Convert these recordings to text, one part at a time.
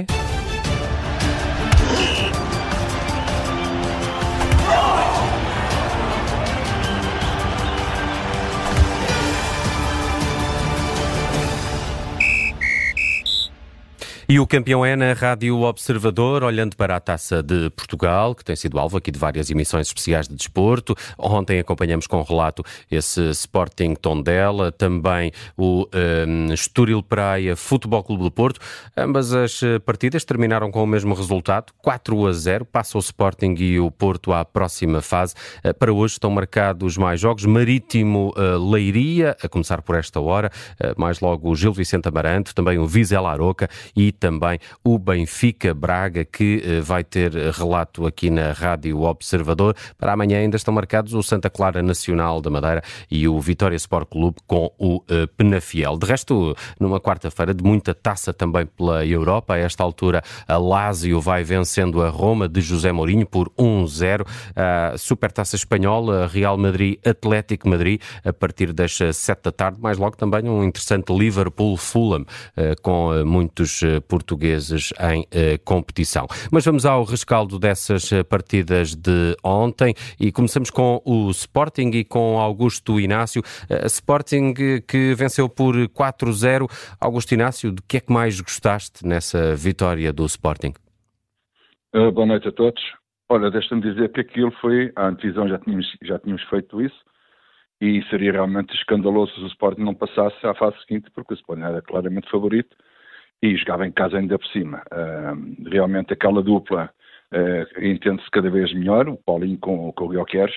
Okay. E o campeão é na Rádio Observador, olhando para a Taça de Portugal, que tem sido alvo aqui de várias emissões especiais de desporto. Ontem acompanhamos com relato esse Sporting Tondela, também o um, Estoril Praia Futebol Clube do Porto. Ambas as eh, partidas terminaram com o mesmo resultado, 4 a 0. Passa o Sporting e o Porto à próxima fase. Eh, para hoje estão marcados mais jogos. Marítimo uh, Leiria, a começar por esta hora. Mais logo o Gil Vicente Amarante, também o Vizela Aroca e também o Benfica Braga, que eh, vai ter relato aqui na Rádio Observador. Para amanhã ainda estão marcados o Santa Clara Nacional da Madeira e o Vitória Sport Clube com o eh, Penafiel. De resto, numa quarta-feira de muita taça também pela Europa. A esta altura, a Lazio vai vencendo a Roma de José Mourinho por 1-0. A Supertaça Espanhola, Real Madrid, Atlético Madrid, a partir das 7 da tarde. Mais logo também um interessante Liverpool-Fulham, eh, com muitos portugueses em eh, competição. Mas vamos ao rescaldo dessas eh, partidas de ontem e começamos com o Sporting e com Augusto Inácio. Uh, Sporting que venceu por 4-0. Augusto Inácio, de que é que mais gostaste nessa vitória do Sporting? Uh, boa noite a todos. Olha, deixa-me dizer que aquilo foi, a antevisão já tínhamos, já tínhamos feito isso, e seria realmente escandaloso se o Sporting não passasse à fase seguinte, porque o Sporting era claramente favorito e jogava em casa ainda por cima. Uh, realmente aquela dupla uh, entende-se cada vez melhor, o Paulinho com, com o Guilherme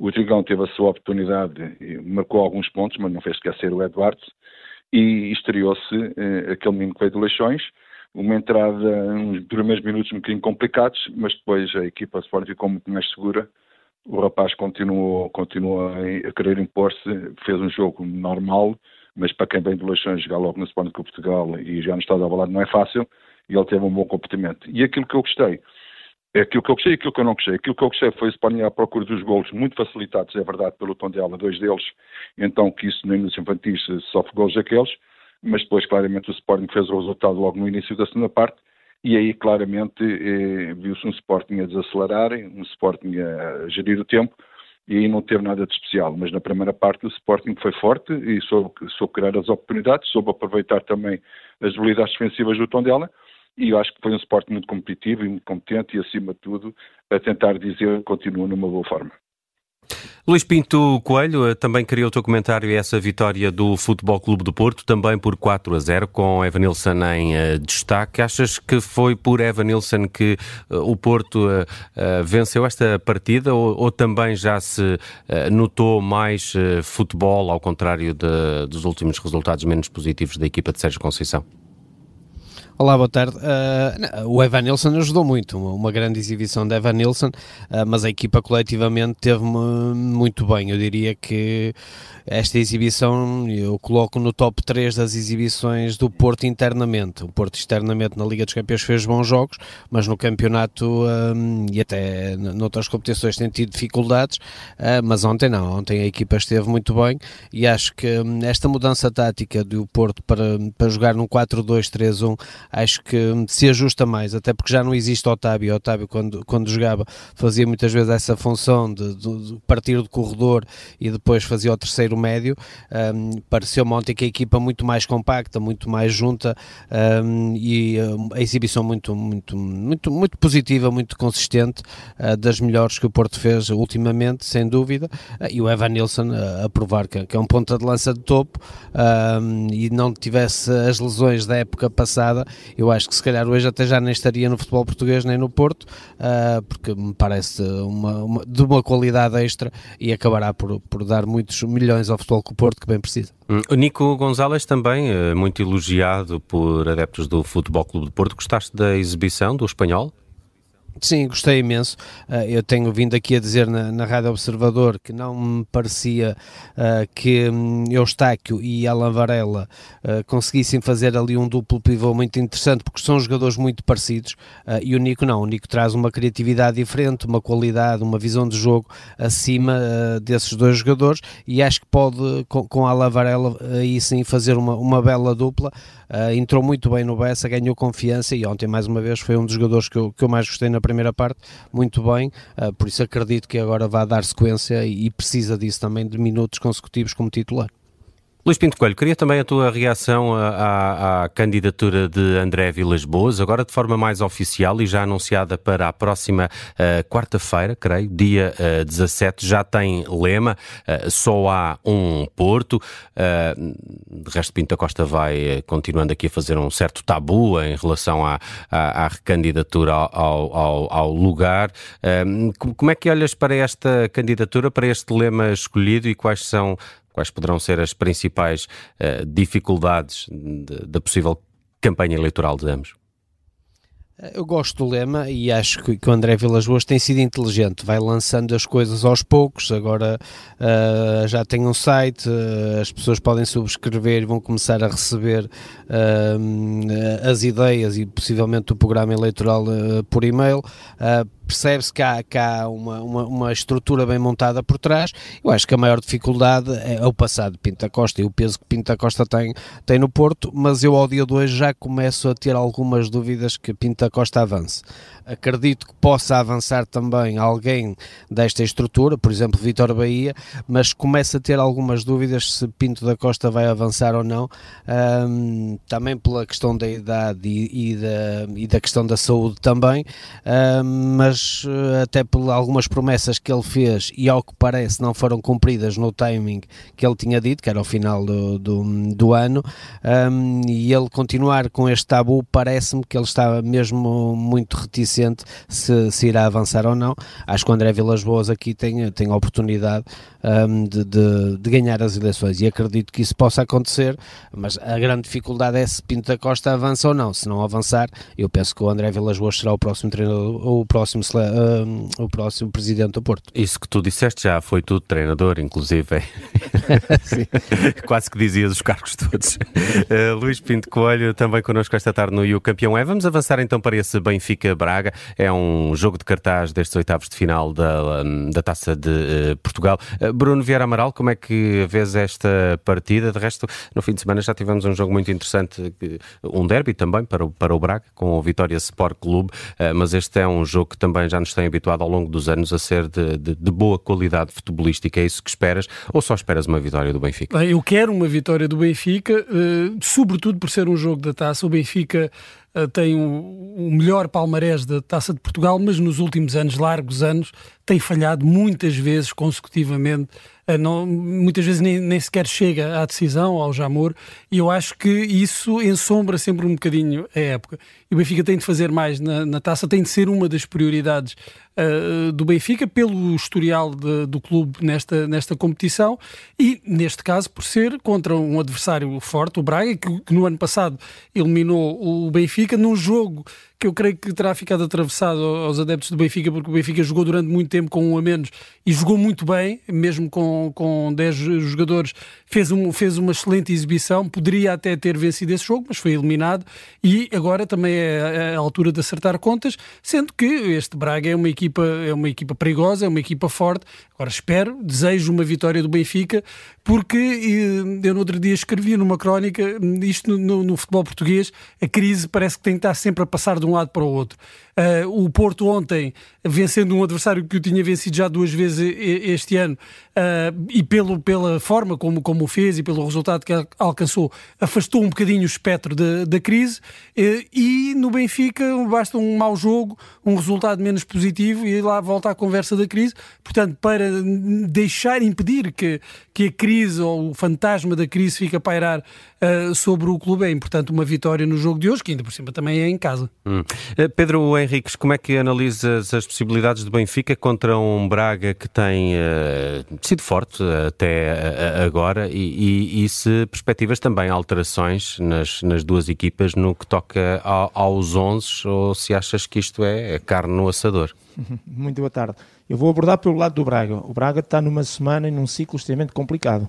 O Trigão teve a sua oportunidade, marcou alguns pontos, mas não fez esquecer o Eduardo, e estreou-se uh, aquele menino que veio de Leixões, uma entrada, uns primeiros minutos um bocadinho complicados, mas depois a equipa de Sport ficou muito mais segura. O rapaz continuou, continuou a querer impor-se, fez um jogo normal, mas para quem vem de Leixões jogar logo no Sporting com Portugal e já no estado avalado não é fácil, e ele teve um bom comportamento. E aquilo que eu gostei, aquilo que eu gostei e aquilo que eu não gostei. Aquilo que eu gostei foi o Sporting à procura dos golos, muito facilitados, é verdade, pelo Tondela, dois deles, então que isso no início infantis sofre golos daqueles, mas depois claramente o Sporting fez o resultado logo no início da segunda parte, e aí claramente eh, viu-se um Sporting a desacelerar, um Sporting a gerir o tempo, e aí não teve nada de especial. Mas na primeira parte o Sporting foi forte e soube, soube criar as oportunidades, soube aproveitar também as debilidades defensivas do Tondela e eu acho que foi um Sporting muito competitivo e muito competente e acima de tudo a tentar dizer que continua numa boa forma. Luís Pinto Coelho eh, também queria o teu comentário a essa vitória do Futebol Clube do Porto, também por 4 a 0, com Evanilson em uh, destaque. Achas que foi por Evanilson que uh, o Porto venceu esta partida ou, ou também já se notou mais futebol, ao contrário de, dos últimos resultados menos positivos da equipa de Sérgio Conceição? Olá, boa tarde. Uh, o Evan Nilsson ajudou muito, uma, uma grande exibição de Evan Nilsson, uh, mas a equipa coletivamente teve-me muito bem. Eu diria que esta exibição eu coloco no top 3 das exibições do Porto internamente. O Porto externamente na Liga dos Campeões fez bons jogos, mas no campeonato um, e até noutras competições tem tido dificuldades, uh, mas ontem não, ontem a equipa esteve muito bem e acho que um, esta mudança tática do Porto para, para jogar num 4-2-3-1 acho que se ajusta mais, até porque já não existe Otávio. Otávio, quando, quando jogava, fazia muitas vezes essa função de, de, de partir do corredor e depois fazia o terceiro médio. Um, Pareceu-me ontem que a equipa muito mais compacta, muito mais junta um, e a exibição muito, muito, muito, muito positiva, muito consistente, uh, das melhores que o Porto fez ultimamente, sem dúvida. Uh, e o Evan Nilsson uh, a provar que, que, é um ponta de lança de topo e não tivesse as lesões da época passada, eu acho que se calhar hoje até já nem estaria no futebol português nem no Porto, uh, porque me parece uma, uma, de uma qualidade extra e acabará por, por dar muitos milhões ao futebol o Porto que bem precisa. Hum, o Nico Gonzalez também, eh, muito elogiado por adeptos do Futebol Clube de Porto. Gostaste da exibição do espanhol? Sim, gostei imenso. Uh, eu tenho vindo aqui a dizer na, na Rádio Observador que não me parecia uh, que um, Eustáquio e Alan Varela uh, conseguissem fazer ali um duplo pivô muito interessante, porque são jogadores muito parecidos, e o Nico não. O Nico traz uma criatividade diferente, uma qualidade, uma visão de jogo acima desses dois jogadores, e acho que pode, com, com Alan Varela, aí sim fazer uma, uma bela dupla. Uh, entrou muito bem no Bessa, ganhou confiança e ontem mais uma vez foi um dos jogadores que eu, que eu mais gostei na primeira parte, muito bem, uh, por isso acredito que agora vai dar sequência e, e precisa disso também de minutos consecutivos como titular. Luís Pinto Coelho, queria também a tua reação à, à, candidatura de André Vilas Boas, agora de forma mais oficial e já anunciada para a próxima uh, quarta-feira, creio, dia uh, eh, 17, já tem lema, uh, só há um Porto, de resto Pinto da Costa vai continuando aqui a fazer um certo tabu em relação à, à, à recandidatura ao, ao, ao lugar. como é que olhas para esta candidatura, para este lema escolhido e quais são quais poderão ser as principais uh, dificuldades da possível campanha eleitoral de ambos? Eu gosto do lema e acho que, que o André Vilas Boas tem sido inteligente, vai lançando as coisas aos poucos, agora uh, já tem um site, uh, as pessoas podem subscrever e vão começar a receber uh, as ideias e possivelmente o programa eleitoral por e-mail percebe-se que há, que há uma, uma, uma, estrutura bem montada por trás. Eu acho que a maior dificuldade é o passado de Pinta Costa e o peso que Pinta Costa tem, tem no Porto, mas eu ao dia de hoje já começo a ter algumas dúvidas que Pinta Costa avance. Acredito que possa avançar também alguém desta estrutura, por exemplo, Vitor Bahia, mas começo a ter algumas dúvidas se Pinto da Costa vai avançar ou não, um, também pela questão da idade e, e, da, e da questão da saúde também, um, mas eh, até por algumas promessas que ele fez e ao que parece não foram cumpridas no timing que ele tinha dito, que era ao final do, do, do ano, um, e ele continuar com este tabu, parece-me que ele está mesmo muito reticente se, se irá avançar ou não. Acho que o André Vilas Boas aqui tem, tem a oportunidade um, de, de, de, ganhar as eleições e acredito que isso possa acontecer, mas a grande dificuldade é se Pinto da Costa avança ou não. Se não avançar, eu penso que o André Vilas Boas será o próximo treinador, o próximo uh, o próximo presidente do Porto. Isso que tu disseste já foi tudo treinador, inclusive. Quase que dizias os cargos todos. Uh, Luís Pinto Coelho, também connosco esta tarde no o Campeão é. Vamos avançar então para esse Benfica-Braga. É um jogo de cartaz destes oitavos de final da, da Taça de uh, Portugal. Uh, Bruno Vieira Amaral, como é que vês esta partida? De resto, no fim de semana já tivemos um jogo muito interessante, um derby também para o, para o Braga, com o Vitória Sport Clube, mas este é um jogo que também já nos tem habituado ao longo dos anos a ser de, de, de boa qualidade futebolística. É isso que esperas? Ou só esperas uma vitória do Benfica? Eu quero uma vitória do Benfica, uh, sobretudo por ser um jogo da taça. O Benfica uh, tem o melhor palmarés da taça de Portugal, mas nos últimos anos, largos anos, tem falhado muitas vezes consecutivamente não, muitas vezes nem, nem, sequer chega à decisão, ao Jamor, e eu acho que isso ensombra sempre um bocadinho a época. E o Benfica tem de fazer mais na, na taça, tem de ser uma das prioridades uh, do Benfica, pelo historial de, do clube nesta, nesta competição, e neste caso por ser contra um adversário forte, o Braga, que, que no ano passado eliminou o Benfica num jogo que eu creio que terá ficado atravessado aos adeptos do Benfica, porque o Benfica jogou durante muito tempo com um a menos e jogou muito bem, mesmo com, com 10 jogadores, fez, um, fez uma excelente exibição, poderia até ter vencido esse jogo, mas foi eliminado e agora também é a altura de acertar contas, sendo que este Braga é uma equipa, é uma equipa perigosa, é uma equipa forte. Agora espero, desejo uma vitória do Benfica, porque eu no outro dia escrevi numa crónica, isto no, no futebol português, a crise parece que tem que estar sempre a passar de um lado para o outro. Uh, o Porto ontem, vencendo um adversário que o tinha vencido já duas vezes este ano, uh, e pelo, pela forma como, como o fez e pelo resultado que alcançou, afastou um bocadinho o espectro da, da crise. Uh, e no Benfica basta um mau jogo, um resultado menos positivo e lá volta a conversa da crise. Portanto, para deixar, impedir que, que a crise ou o fantasma da crise fique a pairar sobre o clube, é importante uma vitória no jogo de hoje, que ainda por cima também é em casa. Hum. Pedro Henriques, como é que analisas as possibilidades do Benfica contra um Braga que tem uh, sido forte até uh, agora e, e, e, se perspectivas também alterações nas, nas duas equipas no que toca ao, aos 11 ou se achas que isto é, é carne no assador? Muito boa tarde. Eu vou abordar pelo lado do Braga. O Braga está numa semana e num ciclo extremamente complicado.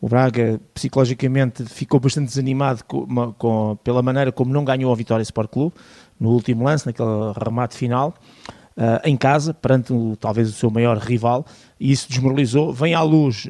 O Braga psicologicamente ficou bastante desanimado com, com, pela maneira como não ganhou a Vitória Sport Clube no último lance, naquele remate final. Uh, em casa, perante o, talvez o seu maior rival, e isso desmoralizou. Vem à luz, uh,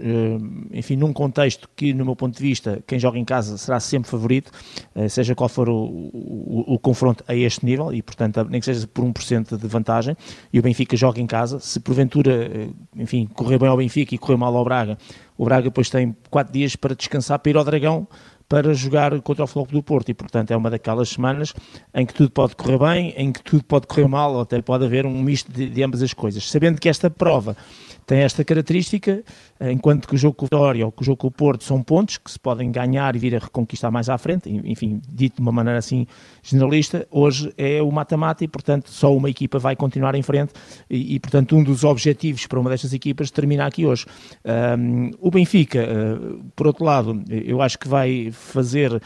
enfim, num contexto que, no meu ponto de vista, quem joga em casa será sempre favorito, uh, seja qual for o, o, o, confronto a este nível, e portanto, nem que seja por 1% de vantagem, e o Benfica joga em casa. Se porventura, enfim, correr bem ao Benfica e correr mal ao Braga, o Braga depois tem 4 dias para descansar, para ir ao Dragão para jogar contra o Floco do Porto e, portanto, é uma daquelas semanas em que tudo pode correr bem, em que tudo pode correr mal, ou até pode haver um misto de, de ambas as coisas. Sabendo que esta prova tem esta característica, enquanto que o jogo com o Vitória ou que o jogo com o Porto são pontos que se podem ganhar e vir a reconquistar mais à frente, enfim, dito de uma maneira assim generalista, hoje é o mata-mata e, portanto, só uma equipa vai continuar em frente e, e, portanto, um dos objetivos para uma destas equipas termina aqui hoje. Um, o Benfica, uh, por outro lado, eu acho que vai fazer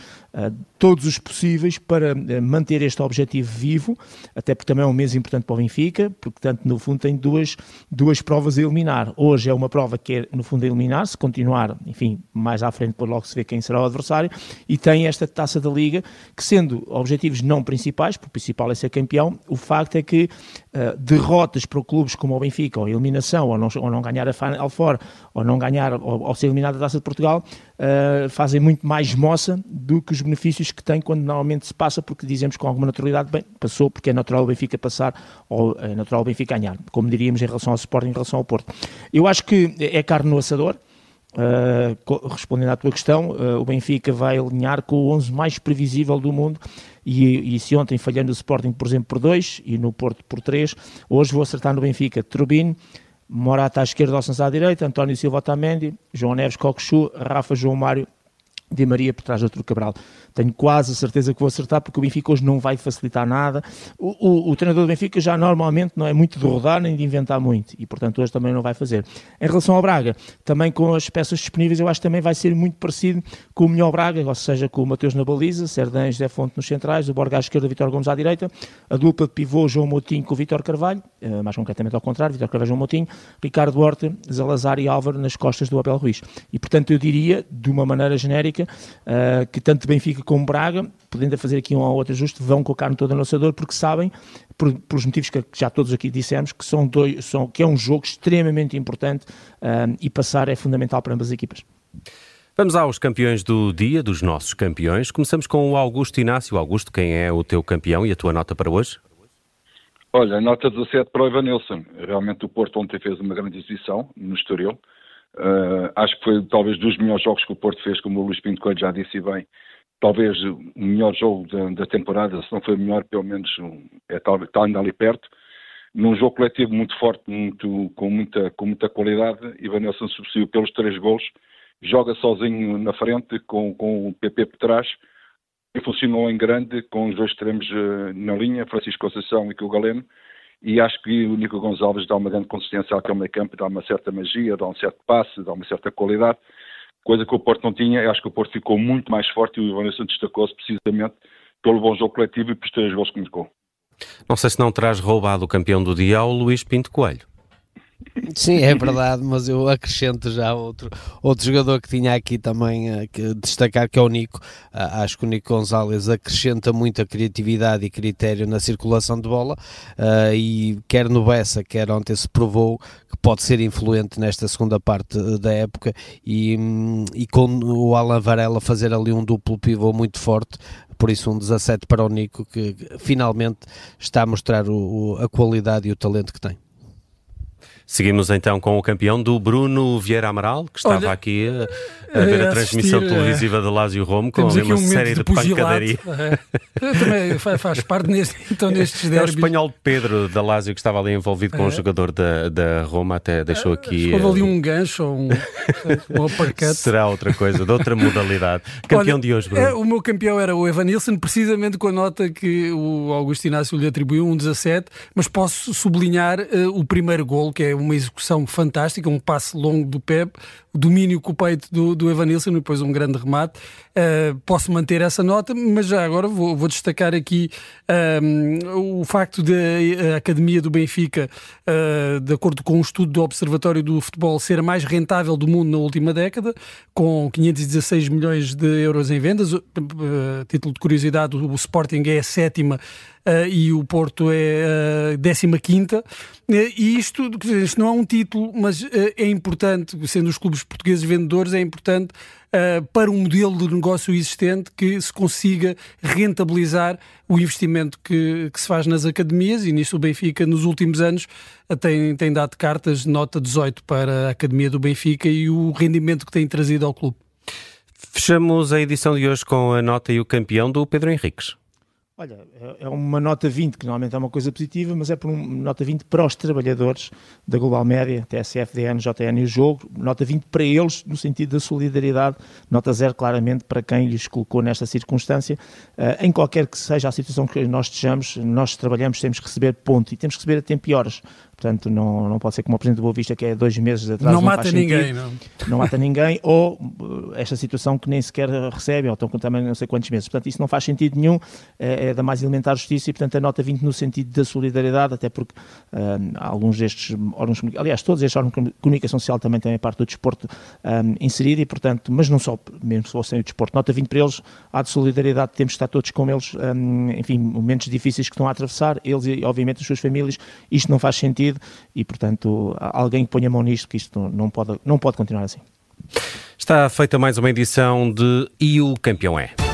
todos os possíveis para uh, manter este objetivo vivo, até porque também é um mês importante para o Benfica, porque, tanto no fundo, tem duas, duas provas a eliminar. Hoje é uma prova que é, no fundo, a eliminar, se continuar, enfim, mais à frente, por logo se vê quem será o adversário, e tem esta taça da Liga, que sendo objetivos não principais, porque o principal é ser campeão, o facto é que uh, derrotas para clubes como o Benfica, ou eliminação, ou não, ou não ganhar a Final Four, ou não ganhar, ou, ou ser eliminado da Taça de Portugal, uh, fazem muito mais moça do que os benefícios que tem quando normalmente se passa, porque dizemos com alguma naturalidade, bem, passou porque é natural o Benfica passar, ou é natural o Benfica ganhar, como diríamos em relação ao Sporting, em relação ao Porto. Eu acho que é carne no assador, Uh, respondendo à tua questão, uh, o Benfica vai alinhar com o 11 mais previsível do mundo e, e, se ontem falhando o Sporting, por exemplo, por 2 e no Porto por 3, hoje vou acertar no Benfica Turbine, Morata à esquerda, Alçança à direita, António Silva Otamendi, João Neves, Cocochu, Rafa, João Mário, Di Maria por trás do outro Cabral. Tenho quase a certeza que vou acertar, porque o Benfica hoje não vai facilitar nada. O, o, o, treinador do Benfica já normalmente não é muito de rodar nem de inventar muito, e portanto hoje também não vai fazer. Em relação ao Braga, também com as peças disponíveis, eu acho que também vai ser muito parecido com o melhor Braga, ou seja, com o Mateus na baliza, Serdães, Zé Fonte nos centrais, o Borga à esquerda, Vitor Gomes à direita, a dupla de pivô João Moutinho com o Vitor Carvalho, eh, mais concretamente ao contrário, Vitor Carvalho João Moutinho, Ricardo Horta, Zalazar e Álvaro nas costas do Abel Ruiz. E portanto eu diria, de uma maneira genérica, uh, que tanto Benfica como Braga, podendo fazer aqui um ou outro ajuste, vão colocar no todo lançador porque sabem, por, pelos motivos que já todos aqui dissemos, que, são dois, são, que é um jogo extremamente importante uh, e passar é fundamental para ambas as equipas. Vamos aos campeões do dia, dos nossos campeões. Começamos com o Augusto Inácio. Augusto, quem é o teu campeão e a tua nota para hoje? Olha, nota 17 para o Ivan Nilsson. Realmente o Porto ontem fez uma grande exibição no Estoril. Uh, acho que foi talvez dos melhores jogos que o Porto fez, como o Luís Pinto Coelho já disse bem. Talvez o melhor jogo da, da temporada, se não foi o melhor, pelo menos é, está, está ainda ali perto. Num jogo coletivo muito forte, muito, com, muita, com muita qualidade, Ivan Nelson substituiu pelos três gols, joga sozinho na frente, com, com o PP por trás, e funcionou em grande, com os dois extremos uh, na linha, Francisco Conceição e o Galeno, e acho que o Nico Gonçalves dá uma grande consistência àquele meio campo, dá uma certa magia, dá um certo passe, dá uma certa qualidade, coisa que o Porto não tinha. Eu acho que o Porto ficou muito mais forte e o Ivanilson destacou-se precisamente pelo bom jogo coletivo e pelos três gols que marcou. Não sei se não terás roubado o campeão do dia ao Luís Pinto Coelho. Sim, é verdade, mas eu acrescento já outro, outro jogador que tinha aqui também uh, que destacar, que é o Nico. Uh, acho que o Nico Gonzalez acrescenta muita criatividade e critério na circulação de bola uh, e quer no Bessa, quer ontem se provou que pode ser influente nesta segunda parte da época e, um, e com o Alan Varela fazer ali um duplo pivô muito forte, por isso um 17 para o Nico que finalmente está a mostrar o, o, a qualidade e o talento que tem. Seguimos então com o campeão do Bruno Vieira Amaral, que estava Olha, aqui a, a ver a, a transmissão assistir, televisiva de Lázio Rome com uma um série de, de pancadaria. É. Também faz parte neste, então, nestes derbys. É o espanhol Pedro da Lázio que estava ali envolvido com o é. um jogador da, da Roma, até deixou aqui... Houve ali eh, um gancho ou um, um uppercut. Será outra coisa, de outra modalidade. Campeão Olha, de hoje, Bruno. É, o meu campeão era o Evan Nilsson, precisamente com a nota que o Augusto Inácio lhe atribuiu, um 17, mas posso sublinhar uh, o primeiro gol, que é uma execução fantástica, um passe longo do Pep, o domínio com o peito do, do Evanilson e depois um grande remate. Uh, posso manter essa nota, mas já agora vou, vou destacar aqui um, o facto da Academia do Benfica, uh, de acordo com um estudo do Observatório do Futebol, ser a mais rentável do mundo na última década, com 516 milhões de euros em vendas. Uh, título de curiosidade, o Sporting é a sétima uh, e o Porto é uh, 15 uh, e isto, isto não é um título, mas uh, é importante, sendo os clubes portugueses vendedores, é importante uh, para um modelo de negócio existente que se consiga rentabilizar o investimento que, que se faz nas academias e nisso o Benfica nos últimos anos tem, tem dado cartas nota 18 para a Academia do Benfica e o rendimento que tem trazido ao clube. Fechamos a edição de hoje com a nota e o campeão do Pedro Henriques. Olha, é, é uma nota 20, que normalmente é uma coisa positiva, mas é por uma nota 20 para os trabalhadores da Global Média, TSF, DN, JN e o jogo, nota 20 para eles, no sentido da solidariedade, nota 0 claramente para quem lhes colocou nesta circunstância. Uh, em qualquer que seja a situação que nós estejamos, nós trabalhamos, temos que receber ponto e temos que receber a tempo e horas. Portanto, não, não pode ser como o Presidente do Boa Vista, que é dois meses atrás. Não, não mata ninguém, não. Não mata ninguém, ou uh, esta situação que nem sequer recebe, ou estão com também não sei quantos meses. Portanto, isso não faz sentido nenhum, é, é da mais elementar justiça e, portanto, a nota 20 no sentido da solidariedade, até porque uh, alguns destes órgãos, aliás, todos estes órgãos de comunicação social também têm a parte do desporto um, inserida e, portanto, mas não só, mesmo se fossem o desporto, nota 20 para eles, há de solidariedade, temos de estar todos com eles, um, enfim, momentos difíceis que estão a atravessar, eles e, obviamente, as suas famílias, isto não faz sentido e, portanto, alguém que ponha a mão nisto, que isto não pode, não pode continuar assim. Está feita mais uma edição de E o Campeão é.